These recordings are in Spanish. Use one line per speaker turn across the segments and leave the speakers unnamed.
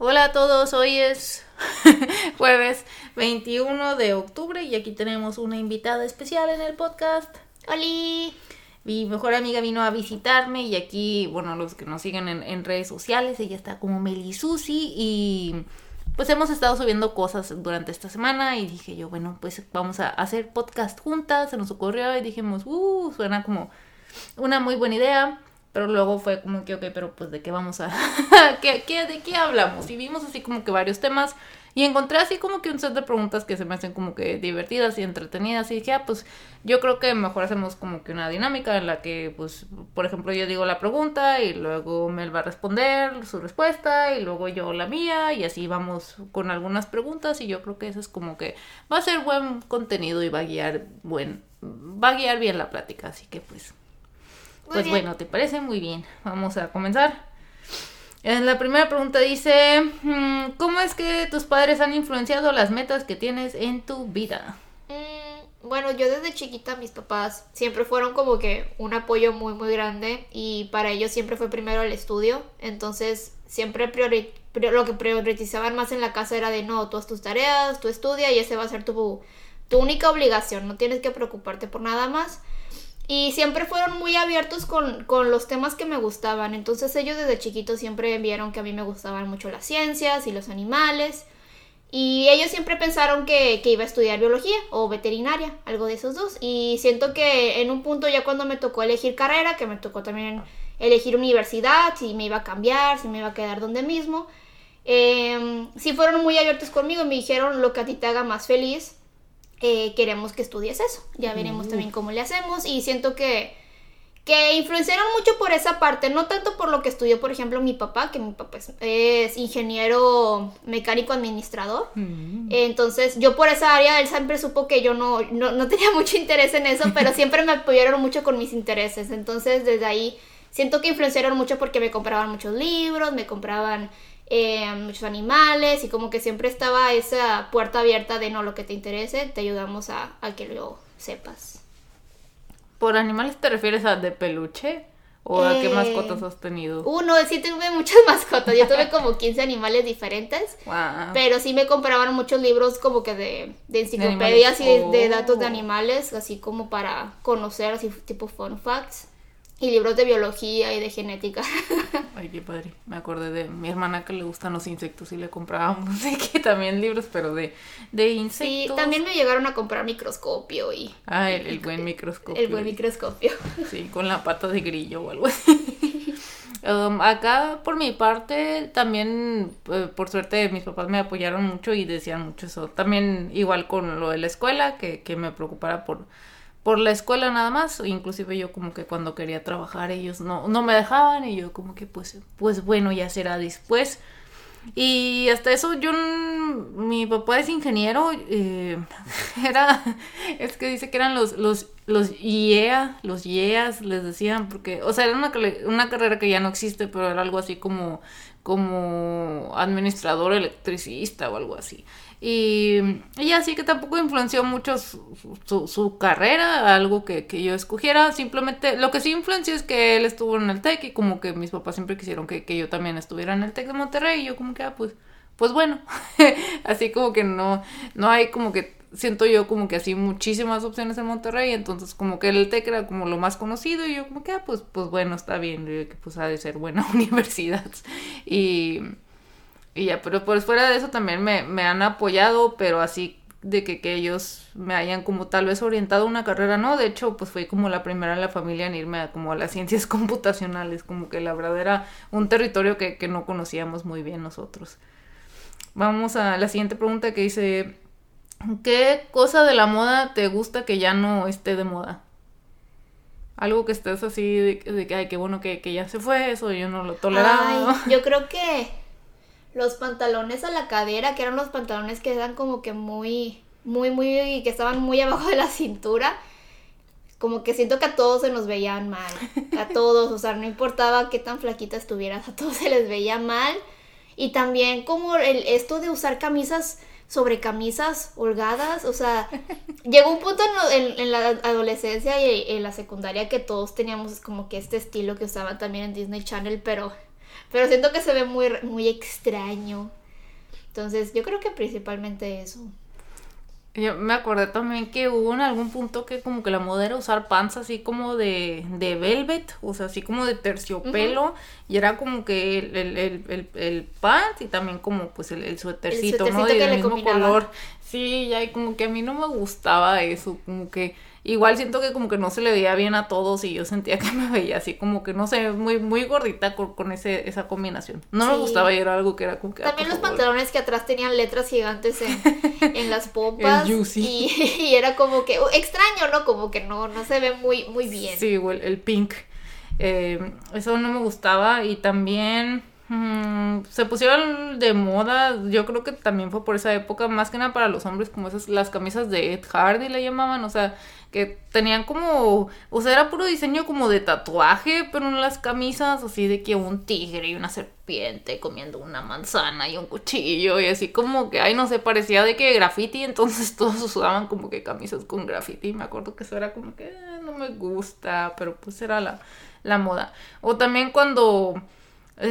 Hola a todos, hoy es jueves 21 de octubre y aquí tenemos una invitada especial en el podcast.
¡Holi!
Mi mejor amiga vino a visitarme y aquí, bueno, los que nos siguen en, redes sociales, ella está como Melisusi y pues hemos estado subiendo cosas durante esta semana y dije yo, bueno, pues vamos a hacer podcast juntas, se nos ocurrió y dijimos, uh, suena como una muy buena idea. Pero luego fue como que, ok, pero pues de qué vamos a... ¿Qué, qué, ¿De qué hablamos? Y vimos así como que varios temas. Y encontré así como que un set de preguntas que se me hacen como que divertidas y entretenidas. Y dije, ah, pues yo creo que mejor hacemos como que una dinámica en la que, pues, por ejemplo, yo digo la pregunta y luego Mel va a responder su respuesta y luego yo la mía. Y así vamos con algunas preguntas. Y yo creo que eso es como que va a ser buen contenido y va a guiar buen... Va a guiar bien la plática. Así que pues pues bueno, ¿te parece? Muy bien. Vamos a comenzar. En la primera pregunta dice, mm, ¿cómo es que tus padres han influenciado las metas que tienes en tu vida?
Mm, bueno, yo desde chiquita mis papás siempre fueron como que un apoyo muy muy grande y para ellos siempre fue primero el estudio, entonces siempre lo que priorizaban más en la casa era de no, tú haz tus tareas, tú estudia y ese va a ser tu, tu única obligación, no tienes que preocuparte por nada más. Y siempre fueron muy abiertos con, los temas que me gustaban. Entonces ellos desde chiquitos siempre vieron que a mí me gustaban mucho las ciencias y los animales. Y ellos siempre pensaron que, iba a estudiar biología o veterinaria, algo de esos dos. Y siento que en un punto ya cuando me tocó elegir carrera, que me tocó también elegir universidad, si me iba a cambiar, si me iba a quedar donde mismo, eh, sí fueron muy abiertos conmigo y me dijeron lo que a ti te haga más feliz eh, queremos que estudies eso. Ya veremos mm. también cómo le hacemos. Y siento que, que influenciaron mucho por esa parte, no tanto por lo que estudió, por ejemplo, mi papá, que mi papá es, ingeniero mecánico administrador. Mm. Entonces, yo por esa área, él siempre supo que yo no, no, no tenía mucho interés en eso, pero siempre me apoyaron mucho con mis intereses. Entonces, desde ahí, siento que influenciaron mucho porque me compraban muchos libros, me compraban eh, muchos animales y como que siempre estaba esa puerta abierta de no, lo que te interese, te ayudamos a, que lo sepas.
¿Por animales te refieres a de peluche? ¿O a qué eh, mascotas has tenido?
Uno, sí tuve muchas mascotas. Yo tuve como 15 animales diferentes. Pero sí me compraban muchos libros como que de, enciclopedias y de, datos de oh. animales, así como para conocer, así tipo fun facts. Y libros de biología y de genética.
Ay, qué padre. Me acordé de mi hermana que le gustan los insectos y le comprábamos que también libros, pero de, de insectos.
Sí, también me llegaron a comprar microscopio y...
Ah, el, buen microscopio.
El buen microscopio.
Sí, con la pata de grillo o algo así. Um, acá, por mi parte, también, eh, por suerte, mis papás me apoyaron mucho y decían mucho eso. También igual con lo de la escuela, que, que me preocupara por por la escuela nada más, inclusive yo como que cuando quería trabajar ellos no, no me dejaban y yo como que pues, pues bueno, ya será después. Y hasta eso yo, mi papá es ingeniero, eh, era, es que dice que eran los, los, los IEA, los IEAs les decían, porque, o sea, era una, una carrera que ya no existe, pero era algo así como, como administrador electricista o algo así. Y ella sí que tampoco influenció mucho su, su, carrera, algo que, yo escogiera. Simplemente lo que sí influenció es que él estuvo en el TEC y como que mis papás siempre quisieron que, yo también estuviera en el TEC de Monterrey. Y yo como que, ah, pues, pues bueno. así como que no, no hay como que, siento yo como que así muchísimas opciones en Monterrey. Entonces como que el TEC era como lo más conocido y yo como que, ah, pues, pues bueno, está bien. que pues ha de ser buena universidad. Y... Y ya, pero por fuera de eso también me, me han apoyado, pero así de que, que, ellos me hayan como tal vez orientado una carrera, no, de hecho pues fui como la primera en la familia en irme a como a las ciencias computacionales, como que la verdad era un territorio que, que no conocíamos muy bien nosotros. Vamos a la siguiente pregunta que dice, ¿qué cosa de la moda te gusta que ya no esté de moda? Algo que estés así de, que, ay, qué bueno que, que, ya se fue, eso yo no lo toleraba.
yo creo que los pantalones a la cadera, que eran los pantalones que eran como que muy, muy, muy, que estaban muy abajo de la cintura. Como que siento que a todos se nos veían mal. A todos, o sea, no importaba qué tan flaquita estuvieras, a todos se les veía mal. Y también como el, esto de usar camisas sobre camisas holgadas, o sea, llegó un punto en, en, la adolescencia y en la secundaria que todos teníamos como que este estilo que usaban también en Disney Channel, pero pero siento que se ve muy, muy extraño. Entonces, yo creo que principalmente eso.
Yo me acordé también que hubo en algún punto que como que la moda era usar pants así como de, de velvet, o sea, así como de terciopelo, y era como que el, el, el, el, pants y también como pues el, el suétercito, ¿no? Del mismo color. Sí, ya, y como que a mí no me gustaba eso, como que Igual siento que como que no se le veía bien a todos y yo sentía que me veía así como que no sé, muy muy gordita con, ese, esa combinación. No me gustaba y era algo que era como que...
Ah, También los pantalones que atrás tenían letras gigantes en, las pompas. y, y, era como que uh, extraño, ¿no? Como que no, no se ve muy, muy bien.
Sí, el, el pink. Eh, eso no me gustaba y también... Mm, se pusieron de moda, yo creo que también fue por esa época, más que nada para los hombres, como esas, las camisas de Ed Hardy le llamaban, o sea, que tenían como, o sea, era puro diseño como de tatuaje, pero en las camisas así de que un tigre y una serpiente comiendo una manzana y un cuchillo y así como que, ay, no sé, parecía de que graffiti, entonces todos usaban como que camisas con graffiti, me acuerdo que eso era como que eh, no me gusta, pero pues era la, la moda. O también cuando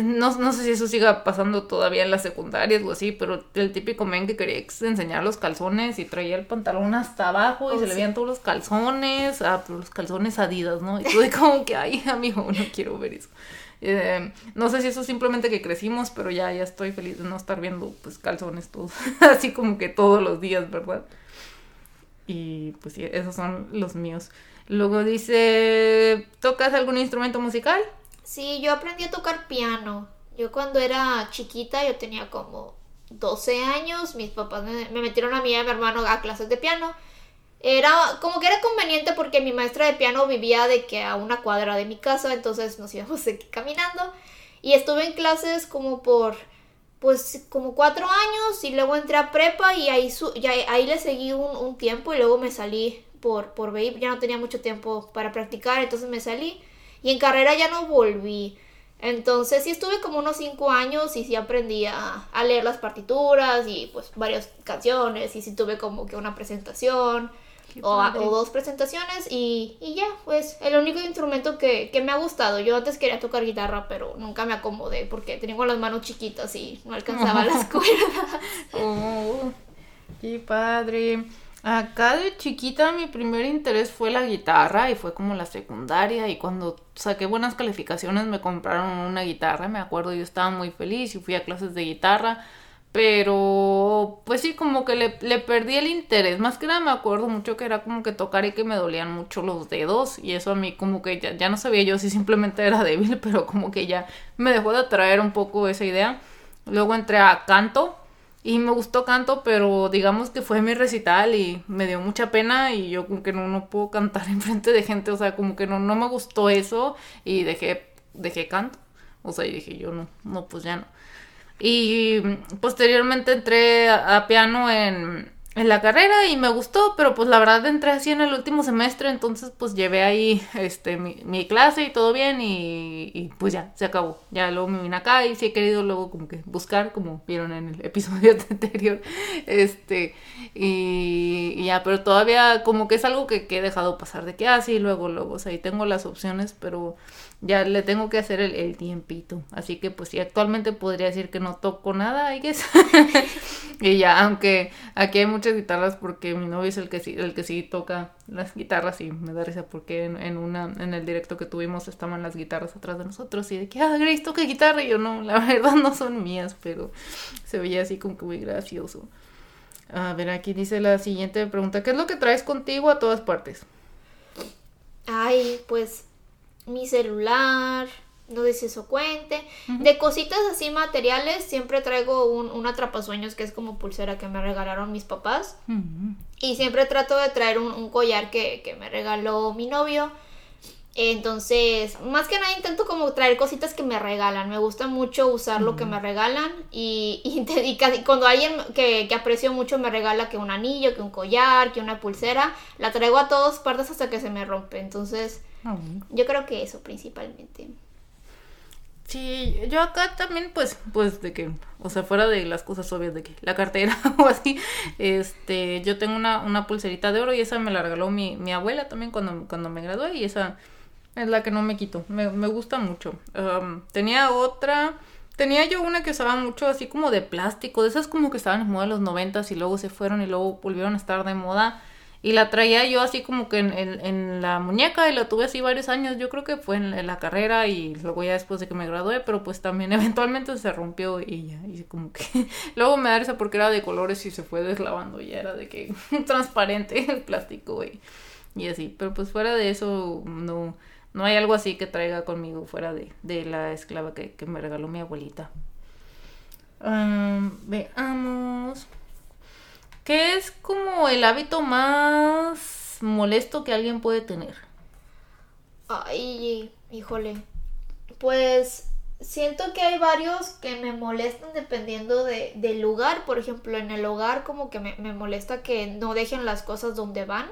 no, no, sé si eso siga pasando todavía en las secundarias o así, pero el típico men que quería enseñar los calzones y traía el pantalón hasta abajo y oh, se le veían todos los calzones, ah, pero los calzones adidas, ¿no? Y todo como que, ay, amigo, no quiero ver eso. Eh, no sé si eso es simplemente que crecimos, pero ya, ya estoy feliz de no estar viendo pues calzones todos, así como que todos los días, ¿verdad? Y pues sí, esos son los míos. Luego dice, ¿tocas algún instrumento musical?
Sí, yo aprendí a tocar piano. Yo cuando era chiquita, yo tenía como 12 años, mis papás me, metieron a mí y a mi hermano a clases de piano. Era como que era conveniente porque mi maestra de piano vivía de que a una cuadra de mi casa, entonces nos íbamos caminando. Y estuve en clases como por, pues como cuatro años y luego entré a prepa y ahí, ahí le seguí un, un, tiempo y luego me salí por, por ver, ya no tenía mucho tiempo para practicar, entonces me salí. Y en carrera ya no volví. Entonces sí estuve como unos cinco años y sí aprendí a, leer las partituras y pues varias canciones y sí tuve como que una presentación o, dos presentaciones y, y, ya, pues el único instrumento que, que, me ha gustado. Yo antes quería tocar guitarra pero nunca me acomodé porque tenía las manos chiquitas y no alcanzaba las cuerdas.
Oh, qué padre. Acá de chiquita mi primer interés fue la guitarra y fue como la secundaria y cuando saqué buenas calificaciones me compraron una guitarra, me acuerdo yo estaba muy feliz y fui a clases de guitarra, pero pues sí como que le, le perdí el interés, más que nada me acuerdo mucho que era como que tocar y que me dolían mucho los dedos y eso a mí como que ya, ya no sabía yo si simplemente era débil, pero como que ya me dejó de atraer un poco esa idea. Luego entré a canto y me gustó canto, pero digamos que fue mi recital y me dio mucha pena y yo como que no, no puedo cantar en frente de gente, o sea, como que no, no me gustó eso y dejé, dejé canto. O sea, y dije yo no, no, pues ya no. Y posteriormente entré a piano en, en la carrera y me gustó, pero pues la verdad entré así en el último semestre, entonces pues llevé ahí este mi, clase y todo bien y, pues ya, se acabó. Ya luego me vine acá y sí he querido luego como que buscar, como vieron en el episodio anterior, este, y, ya, pero todavía como que es algo que, he dejado pasar de que, así ah, luego, luego, o sea, ahí tengo las opciones, pero ya le tengo que hacer el, tiempito. Así que pues sí, actualmente podría decir que no toco nada, y ya, aunque aquí hay muchas guitarras porque mi novio es el que sí, el que sí toca las guitarras y me da risa porque en, una, en el directo que tuvimos estaban las guitarras atrás de nosotros y de que, ah, Grace toca guitarra y yo no, la verdad no son mías, pero se veía así como que muy gracioso. A ver, aquí dice la siguiente pregunta, ¿qué es lo que traes contigo a todas partes?
Ay, pues mi celular, no sé si eso cuente. De cositas así materiales, siempre traigo un, un, atrapasueños que es como pulsera que me regalaron mis papás. Y siempre trato de traer un, collar que, que, me regaló mi novio. Entonces, más que nada intento como traer cositas que me regalan. Me gusta mucho usar lo que me regalan. Y, y, cuando alguien que, que, aprecio mucho me regala que un anillo, que un collar, que una pulsera, la traigo a todas partes hasta que se me rompe. Entonces, Ah, yo creo que eso principalmente.
Sí, yo acá también, pues, pues de que, o sea, fuera de las cosas obvias de que la cartera o así, este, yo tengo una, una pulserita de oro y esa me la regaló mi, mi abuela también cuando, cuando me gradué y esa es la que no me quito. Me, me gusta mucho. Um, tenía otra. Tenía yo una que usaba mucho así como de plástico. De esas como que estaban en moda en los noventas y luego se fueron y luego volvieron a estar de moda. Y la traía yo así como que en, en, en la muñeca y la tuve así varios años. Yo creo que fue en, la carrera y luego ya después de que me gradué, pero pues también eventualmente se rompió y ya. Y como que luego me da esa porque era de colores y se fue deslavando. Ya era de que transparente el plástico y, y así. Pero pues fuera de eso, no no hay algo así que traiga conmigo fuera de, de la esclava que, que, me regaló mi abuelita. Um, veamos. ¿Qué es como el hábito más molesto que alguien puede tener?
Ay, híjole. Pues siento que hay varios que me molestan dependiendo de, del lugar. Por ejemplo, en el hogar como que me, me molesta que no dejen las cosas donde van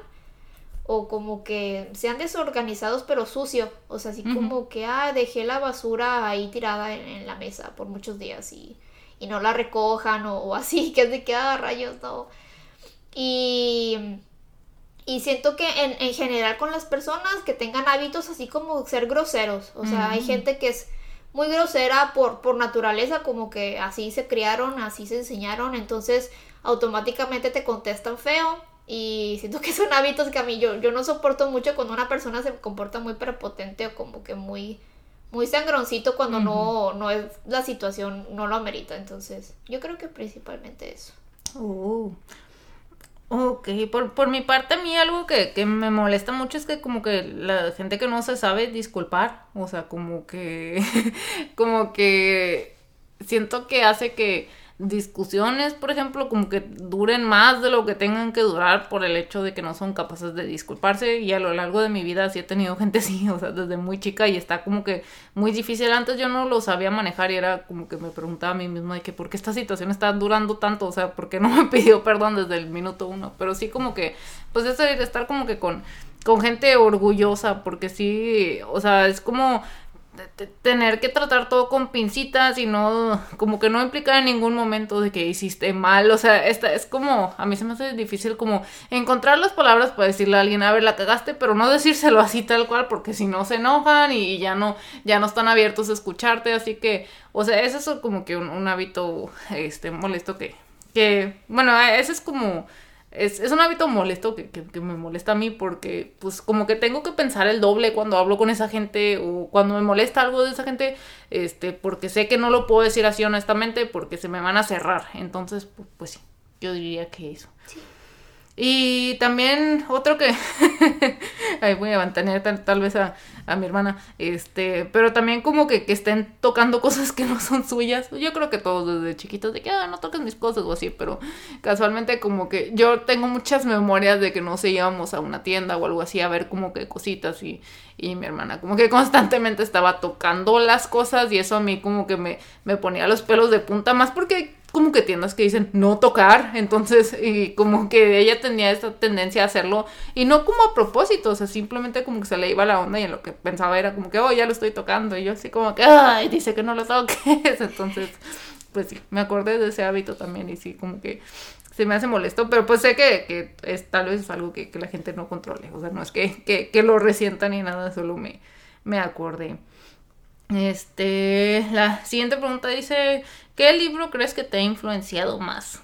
o como que sean desorganizados pero sucio, o sea, así como que, ah, dejé la basura ahí tirada en, la mesa por muchos días y, y no la recojan o, así, que es de que, ah, rayos, no. Y, y siento que en, en, general con las personas que tengan hábitos así como ser groseros, o sea, hay gente que es muy grosera por, por naturaleza, como que así se criaron, así se enseñaron, entonces automáticamente te contestan feo y siento que son hábitos que a mí yo, yo no soporto mucho cuando una persona se comporta muy prepotente o como que muy, muy sangroncito cuando no, no es la situación, no lo amerita. Entonces, yo creo que principalmente eso.
Oh. Ok, por, por mi parte a mí algo que, que me molesta mucho es que como que la gente que no se sabe disculpar, o sea, como que, como que siento que hace que discusiones, por ejemplo, como que duren más de lo que tengan que durar por el hecho de que no son capaces de disculparse. Y a lo largo de mi vida sí he tenido gente así, o sea, desde muy chica y está como que muy difícil. Antes yo no lo sabía manejar y era como que me preguntaba a mí misma de que por qué esta situación está durando tanto, o sea, por qué no me pidió perdón desde el minuto uno, pero sí como que, pues eso de estar como que con, con gente orgullosa, porque sí, o sea, es como tener que tratar todo con pincitas y no, como que no implicar en ningún momento de que hiciste mal, o sea, esta es como, a mí se me hace difícil como encontrar las palabras para decirle a alguien, a ver, la cagaste, pero no decírselo así tal cual, porque si no se enojan y ya no, ya no están abiertos a escucharte, así que, o sea, ese es como que un, un hábito, este, molesto que, que, bueno, ese es como es, es un hábito molesto que, que, me molesta a mí porque pues como que tengo que pensar el doble cuando hablo con esa gente o cuando me molesta algo de esa gente, este, porque sé que no lo puedo decir así honestamente porque se me van a cerrar. Entonces, pues, pues sí, yo diría que eso. Sí. Y también otro que ahí voy a mantener tal, tal vez a, a, mi hermana, este, pero también como que, que, estén tocando cosas que no son suyas. Yo creo que todos desde chiquitos de que ah, no toques mis cosas o así, pero casualmente como que yo tengo muchas memorias de que no sé, íbamos a una tienda o algo así a ver como que cositas y, y mi hermana como que constantemente estaba tocando las cosas y eso a mí como que me, me ponía los pelos de punta más porque como que tiendas que dicen no tocar, entonces, y como que ella tenía esta tendencia a hacerlo, y no como a propósito, o sea, simplemente como que se le iba la onda y en lo que pensaba era como que, oh, ya lo estoy tocando, y yo así como que, ay, dice que no lo toques, entonces, pues sí, me acordé de ese hábito también, y sí, como que se me hace molesto, pero pues sé que, que es, tal vez es algo que, la gente no controle, o sea, no es que, que, que lo resienta ni nada, solo me, me acordé. Este, la siguiente pregunta dice, ¿qué libro crees que te ha influenciado más?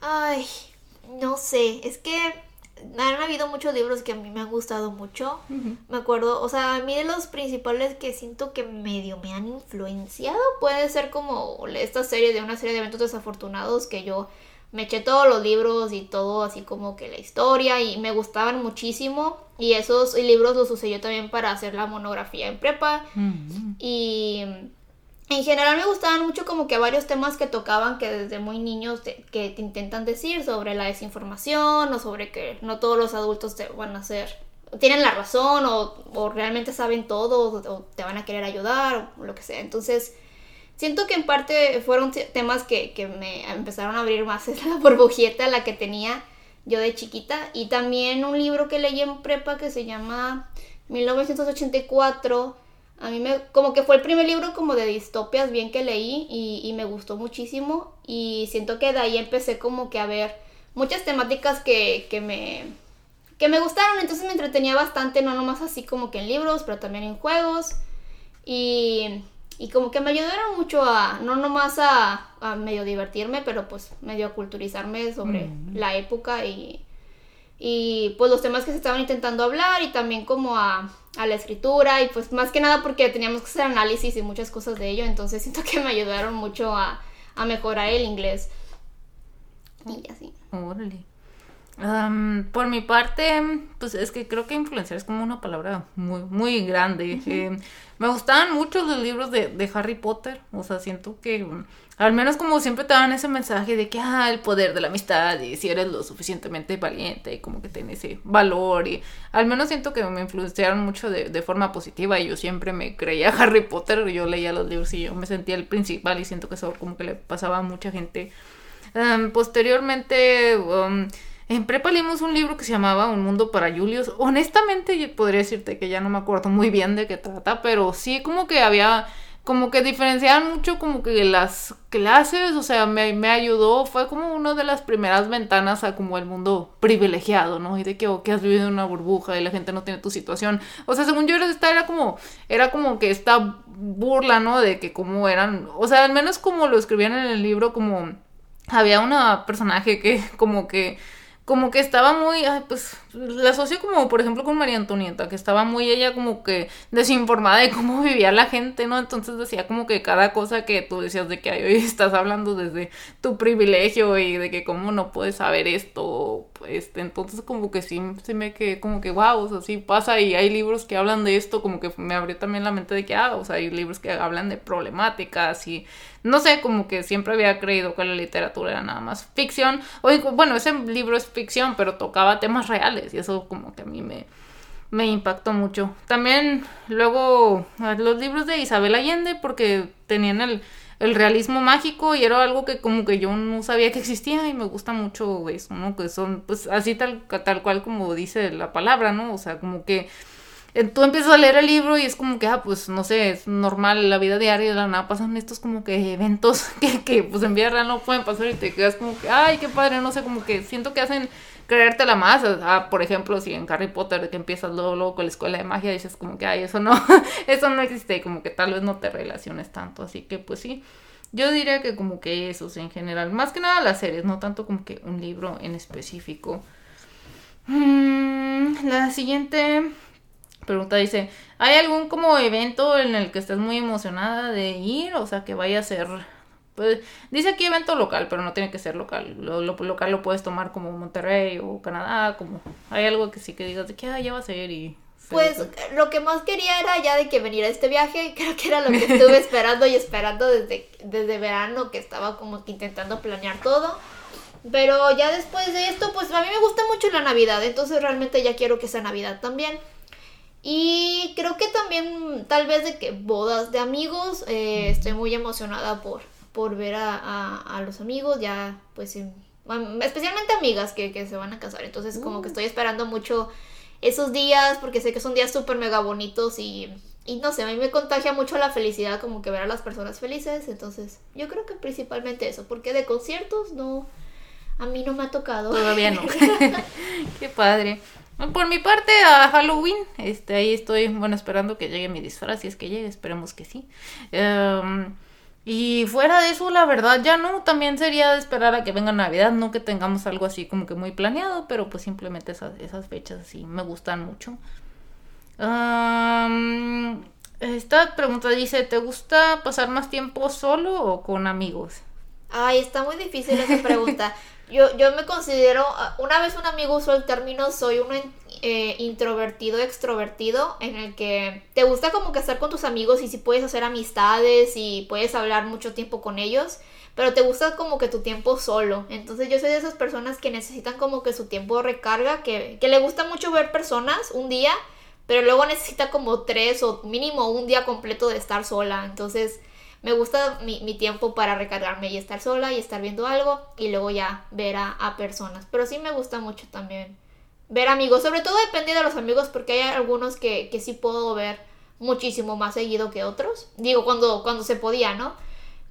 Ay, no sé, es que han habido muchos libros que a mí me han gustado mucho. Uh -huh. Me acuerdo, o sea, a mí de los principales que siento que medio me han influenciado puede ser como esta serie de una serie de eventos desafortunados que yo me eché todos los libros y todo así como que la historia y me gustaban muchísimo. Y esos libros los usé yo también para hacer la monografía en prepa. -huh. y en general me gustaban mucho como que varios temas que tocaban que desde muy niños te, que te intentan decir sobre la desinformación o sobre que no todos los adultos te van a hacer tienen la razón o, o realmente saben todo o, o te van a querer ayudar o lo que sea. Entonces Siento que en parte fueron temas que, que me empezaron a abrir más la burbujita, la que tenía yo de chiquita. Y también un libro que leí en prepa que se llama 1984. A mí me, como que fue el primer libro como de distopias bien que leí y, y me gustó muchísimo. Y siento que de ahí empecé como que a ver muchas temáticas que, que me
que me gustaron, entonces me entretenía bastante, no nomás así como que en libros, pero también en juegos. Y, y como que me ayudaron mucho a, no nomás a, a medio divertirme, pero pues medio a culturizarme sobre la época y, y pues los temas que se estaban intentando hablar y también como a, a la escritura y pues más que nada porque teníamos que hacer análisis y muchas cosas de ello, entonces siento que me ayudaron mucho a, a mejorar el inglés. Y así.
Órale. Am, por mi parte, pues es que creo que influenciar es como una palabra muy, muy grande. Eh, me gustaban mucho los libros de, de Harry Potter. O sea, siento que mm, al menos como siempre te dan ese mensaje de que, ah, el poder de la amistad y si eres lo suficientemente valiente y como que tiene ese valor. Y al menos siento que me influenciaron mucho de, de forma positiva y yo siempre me creía Harry Potter. Yo leía los libros y yo me sentía el principal y siento que eso como que le pasaba a mucha gente. Posteriormente... um, en prepa leímos un libro que se llamaba Un mundo para Julius. Honestamente, yo podría decirte que ya no me acuerdo muy bien de qué trata, pero sí como que había, como que diferenciaban mucho como que las clases, o sea, me, me ayudó, fue como una de las primeras ventanas a como el mundo privilegiado, ¿no? Y de que, oh, que has vivido en una burbuja y la gente no tiene tu situación. O sea, según yo era, esta era como, era como que esta burla, ¿no? De que como eran, o sea, al menos como lo escribían en el libro, como había una personaje que como que como que estaba muy, ay, pues la asocio como por ejemplo con María Antonieta, que estaba muy ella como que desinformada de cómo vivía la gente, ¿no? Entonces decía como que cada cosa que tú decías de que hoy estás hablando desde tu privilegio y de que cómo no puedes saber esto, este, entonces como que sí, sí me quedé como que wow, o sea, sí pasa y hay libros que hablan de esto, como que me abrió también la mente de que, ah, o sea, hay libros que hablan de problemáticas y no sé, como que siempre había creído que la literatura era nada más ficción. O bueno, ese libro es ficción, pero tocaba temas reales y eso como que a mí me, me impactó mucho. También luego los libros de Isabel Allende porque tenían el, el realismo mágico y era algo que como que yo no sabía que existía y me gusta mucho eso, ¿no? Que son pues así tal, tal cual como dice la palabra, ¿no? O sea, como que eh, tú empiezas a leer el libro y es como que, ah, pues no sé, es normal, la vida diaria de la nada pasan estos como que eventos que, que pues en vida real no pueden pasar y te quedas como que, ay, qué padre, no sé, como que siento que hacen creértela más. Ah, por ejemplo, si en Harry Potter que empiezas luego, luego con la escuela de magia dices como que, ay, eso no, eso no existe y como que tal vez no te relaciones tanto. Así que pues sí, yo diría que como que esos en general, más que nada las series, no tanto como que un libro en específico. Mm, la siguiente pregunta dice, ¿hay algún como evento en el que estés muy emocionada de ir? O sea, que vaya a ser... Pues, dice aquí evento local, pero no tiene que ser local. Lo, lo local lo puedes tomar como Monterrey o Canadá, como... Hay algo que sí que digas de que, ah, ya va a ser y...
Pues lo que más quería era ya de que veniera este viaje, creo que era lo que estuve esperando y esperando desde, desde verano, que estaba como que intentando planear todo. Pero ya después de esto, pues a mí me gusta mucho la Navidad, entonces realmente ya quiero que sea Navidad también. Y creo que también tal vez de que bodas de amigos, eh, estoy muy emocionada por, por ver a, a, a los amigos, ya pues am- especialmente amigas que, que se van a casar, entonces como que estoy esperando mucho esos días porque sé que son días súper mega bonitos y, y no sé, a mí me contagia mucho la felicidad como que ver a las personas felices, entonces yo creo que principalmente eso, porque de conciertos no, a mí no me ha tocado.
Todavía no. Qué padre. Por mi parte, a Halloween, este, ahí estoy, bueno, esperando que llegue mi disfraz, si es que llegue, esperemos que sí. Em, y fuera de eso, la verdad, ya no, también sería de esperar a que venga Navidad, no que tengamos algo así como que muy planeado, pero pues simplemente esas, esas fechas así me gustan mucho. Esta pregunta dice, ¿te gusta pasar más tiempo solo o con amigos?
Ay, está muy difícil esa pregunta. Yo, yo me considero, una vez un amigo usó el término, soy un eh, introvertido extrovertido, en el que te gusta como que estar con tus amigos y si puedes hacer amistades y puedes hablar mucho tiempo con ellos, pero te gusta como que tu tiempo solo. Entonces yo soy de esas personas que necesitan como que su tiempo recarga, que, que le gusta mucho ver personas un día, pero luego necesita como tres o mínimo un día completo de estar sola. Entonces me gusta mi, mi tiempo para recargarme y estar sola y estar viendo algo y luego ya ver a, a personas. Pero sí me gusta mucho también ver amigos. Sobre todo depende de los amigos porque hay algunos que, que sí puedo ver muchísimo más seguido que otros. Digo, cuando, cuando se podía, ¿no?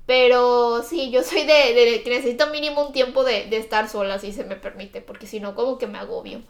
Pero sí, yo soy de, de que necesito mínimo un tiempo de, de estar sola si se me permite, porque si no, como que me agobio.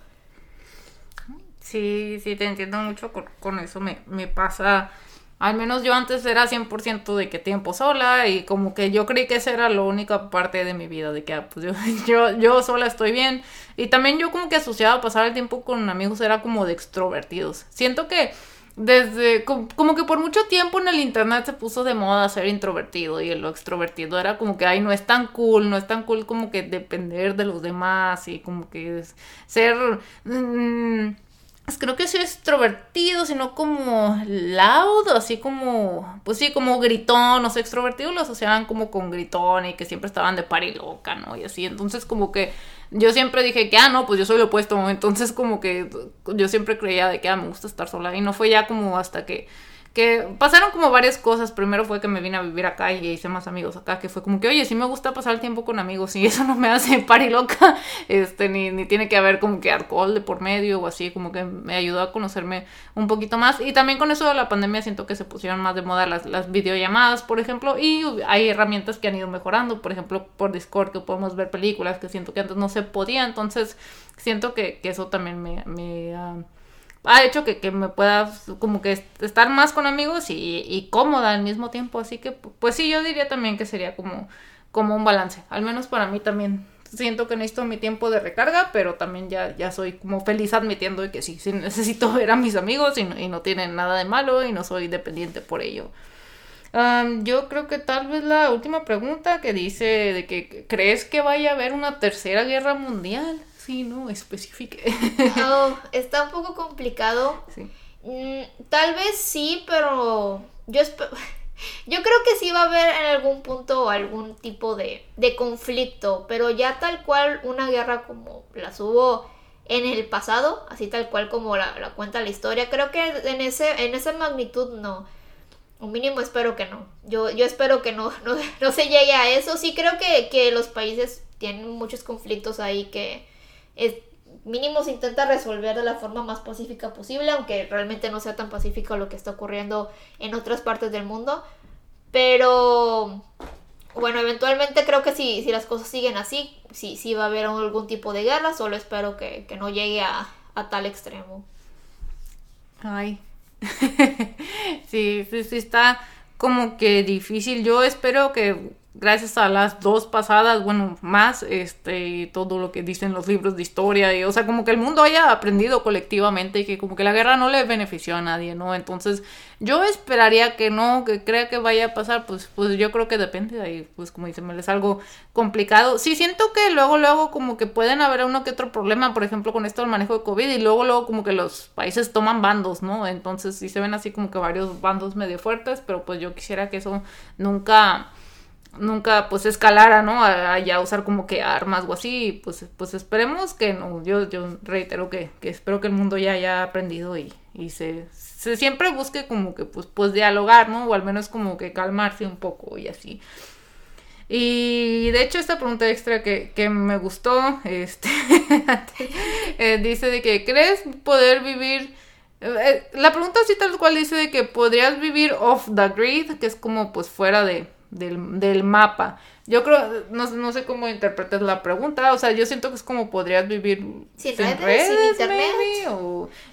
Sí, sí, te entiendo mucho con, con eso. Me, me pasa, al menos yo antes era 100% de que tiempo sola y como que yo creí que esa era la única parte de mi vida, de que ah, pues yo, yo, yo sola estoy bien. Y también yo como que asociaba pasar el tiempo con amigos era como de extrovertidos. Siento que desde como, que por mucho tiempo en el internet se puso de moda ser introvertido y lo extrovertido era como que ay no es tan cool no es tan cool como que depender de los demás y como que ser mm, creo que soy extrovertido sino como loud así como pues sí como gritón o sea extrovertido lo asociaban como con gritón y que siempre estaban de pari loca no y así entonces como que yo siempre dije que, ah, no, pues yo soy lo opuesto. Entonces como que yo siempre creía de que, ah, me gusta estar sola. Y no fue ya como hasta que que pasaron como varias cosas. Primero fue que me vine a vivir acá y hice más amigos acá, que fue como que, oye, sí me gusta pasar el tiempo con amigos y eso no me hace loca este, ni, ni tiene que haber como que alcohol de por medio o así, como que me ayudó a conocerme un poquito más. Y también con eso de la pandemia siento que se pusieron más de moda las, las videollamadas, por ejemplo, y hay herramientas que han ido mejorando, por ejemplo, por Discord que podemos ver películas que siento que antes no se podía, entonces siento que, eso también me... me ah, ha hecho que, que, me pueda como que estar más con amigos y, cómoda al mismo tiempo. Así que, pues sí, yo diría también que sería como, como un balance. Al menos para mí también. Siento que necesito mi tiempo de recarga, pero también ya, ya soy como feliz admitiendo que sí, sí necesito ver a mis amigos y no, y no tienen nada de malo y no soy dependiente por ello. yo creo que tal vez la última pregunta que dice de que crees que vaya a haber una tercera guerra mundial sí, ¿no? Especifique.
Oh, está un poco complicado. Sí. Mm, tal vez sí, pero yo Yo creo que sí va a haber en algún punto algún tipo de, de conflicto, pero ya tal cual una guerra como las hubo en el pasado, así tal cual como la, cuenta la historia, creo que en, ese, en esa magnitud no. Un mínimo espero que no. Yo, yo espero que no, no, no se llegue a eso. Sí creo que, que los países tienen muchos conflictos ahí que, es, mínimo se intenta resolver de la forma más pacífica posible, aunque realmente no sea tan pacífico lo que está ocurriendo en otras partes del mundo. Pero bueno, eventualmente creo que si, si las cosas siguen así, sí, va a haber algún tipo de guerra, solo espero que, que no llegue a, a tal extremo.
Ay. sí, sí, sí, está como que difícil. Yo espero que gracias a las dos pasadas, bueno, más, este, todo lo que dicen los libros de historia, y, o sea, como que el mundo haya aprendido colectivamente y que como que la guerra no le benefició a nadie, ¿no? Entonces, yo esperaría que no, que crea que vaya a pasar, pues, pues yo creo que depende de ahí, pues como dicen, es algo complicado. Sí, siento que luego, luego como que pueden haber uno que otro problema, por ejemplo, con esto del manejo de COVID, y luego, luego como que los países toman bandos, ¿no? Entonces, sí se ven así como que varios bandos medio fuertes, pero pues yo quisiera que eso nunca nunca pues escalara, ¿no? A, ya usar como que armas o así, pues, pues esperemos que no, yo, yo reitero que, que espero que el mundo ya haya aprendido y, y se, se, siempre busque como que pues, pues dialogar, ¿no? O al menos como que calmarse un poco y así. Y de hecho esta pregunta extra que, que me gustó, este, eh, dice de que crees poder vivir... Eh, la pregunta así tal cual dice de que podrías vivir off the grid, que es como pues fuera de, del, del mapa. Yo creo, no, no, sé cómo interpretas la pregunta, o sea, yo siento que es como podrías vivir
sin, redes, sin internet.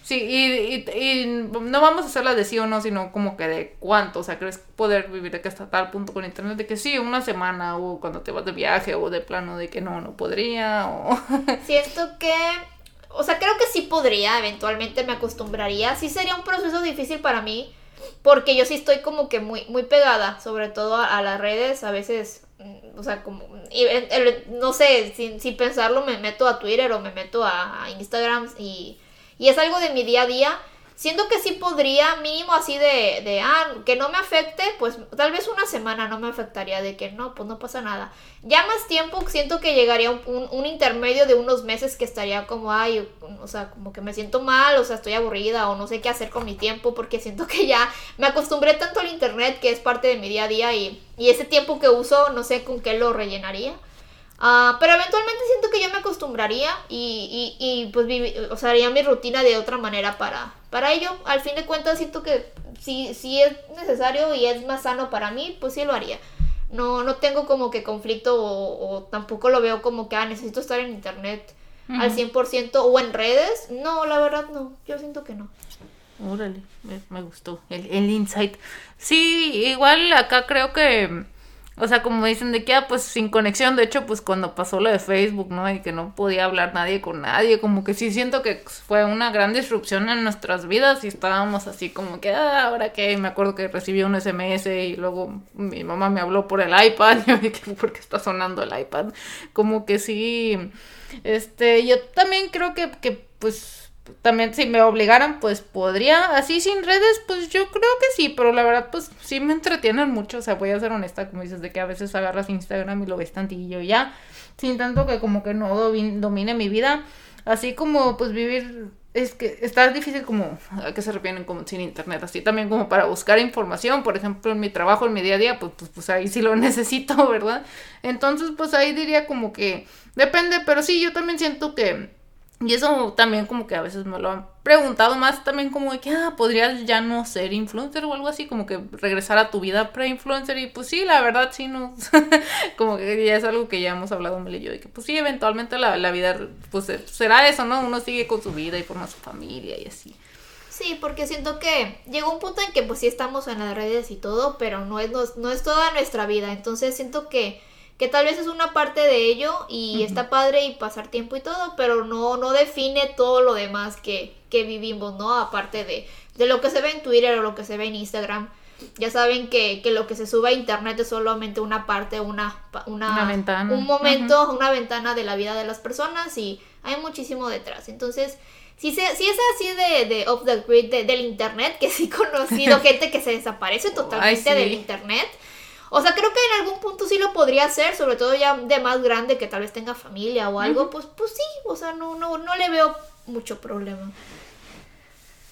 sí, y, y, no vamos a hacerla de sí o no, sino como que de cuánto, o sea, crees poder vivir de que hasta tal punto con internet, de que sí, una semana, o cuando te vas de viaje, o de plano de que no, no podría, o...
Siento que o sea, creo que sí podría, eventualmente me acostumbraría. Sí sería un proceso difícil para mí, porque yo sí estoy como que muy, muy pegada, sobre todo a, las redes, a veces, mm, o sea, como, no sé, sin, sin, pensarlo me meto a Twitter o me meto a, a Instagram y, y es algo de mi día a día Siento que sí podría, mínimo así de, de, ah, que no me afecte, pues tal vez una semana no me afectaría, de que no, pues no pasa nada. Ya más tiempo siento que llegaría un, un, intermedio de unos meses que estaría como, ay, o sea, como que me siento mal, o sea, estoy aburrida o no sé qué hacer con mi tiempo porque siento que ya me acostumbré tanto al internet que es parte de mi día a día y, y ese tiempo que uso no sé con qué lo rellenaría. Uh, pero eventualmente siento que yo me acostumbraría y, y, y pues o sea, haría mi rutina de otra manera para, para ello. Al fin de cuentas siento que si, si es necesario y es más sano para mí, pues sí lo haría. No, no tengo como que conflicto o, tampoco lo veo como que ah, necesito estar en internet al 100% o en redes. No, la verdad no, yo siento que no.
Órale, me, me gustó el, el insight. Sí, igual acá creo que, o sea, como dicen de que, ah, pues sin conexión, de hecho, pues cuando pasó lo de Facebook, ¿no? Y que no podía hablar nadie con nadie, como que sí siento que fue una gran disrupción en nuestras vidas y estábamos así como que, ah, ahora qué, me acuerdo que recibí un SMS y luego mi mamá me habló por el iPad y yo dije, ¿por qué está sonando el iPad? Como que sí, este, yo también creo que, que pues también si me obligaran, pues podría, así sin redes, pues yo creo que sí, pero la verdad, pues sí me entretienen mucho, o sea, voy a ser honesta, como dices, de que a veces agarras Instagram y lo ves tantillo y ya, sin tanto que como que no domine mi vida, así como pues vivir, es que está difícil como, a qué se refieren como sin internet, así también como para buscar información, por ejemplo, en mi trabajo, en mi día a día, pues, pues, pues ahí sí lo necesito, ¿verdad? Entonces, pues ahí diría como que depende, pero sí, yo también siento que y eso también como que a veces me lo han preguntado más también como de que, ah, podrías ya no ser influencer o algo así, como que regresar a tu vida pre-influencer y pues sí, la verdad sí, no, como que ya es algo que ya hemos hablado Mel yo, de que pues sí, eventualmente la, la vida pues será eso, ¿no? Uno sigue con su vida y forma su familia y así.
Sí, porque siento que llegó un punto en que pues sí estamos en las redes y todo, pero no es, no es toda nuestra vida, entonces siento que que tal vez es una parte de ello y está padre y pasar tiempo y todo, pero no, no define todo lo demás que, que vivimos, ¿no? Aparte de, de lo que se ve en Twitter o lo que se ve en Instagram. Ya saben que, que lo que se sube a internet es solamente una parte, una, una, ventana. un momento, una ventana de la vida de las personas y hay muchísimo detrás. Entonces, si, se, si es así de, de off the grid del internet, que sí he conocido gente que se desaparece totalmente del internet, o sea, creo que en algún punto sí lo podría hacer, sobre todo ya de más grande que tal vez tenga familia o algo, pues, pues sí, o sea, no, no, no le veo mucho problema.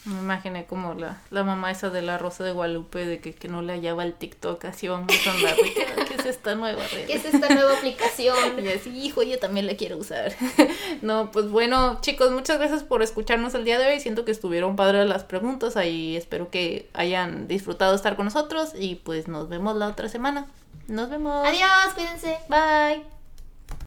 Me imaginé como la, la mamá esa de la Rosa de Guadalupe de que, que no le hallaba el TikTok, así vamos a andar. ¿Qué, ¿Qué es esta nueva red?
¿Qué es esta nueva aplicación?
Y así, hijo, yo también la quiero usar. no, pues bueno, chicos, muchas gracias por escucharnos el día de hoy. Siento que estuvieron padres las preguntas. Ahí espero que hayan disfrutado estar con nosotros. Y pues nos vemos la otra semana. Nos vemos.
Adiós, cuídense.
Bye.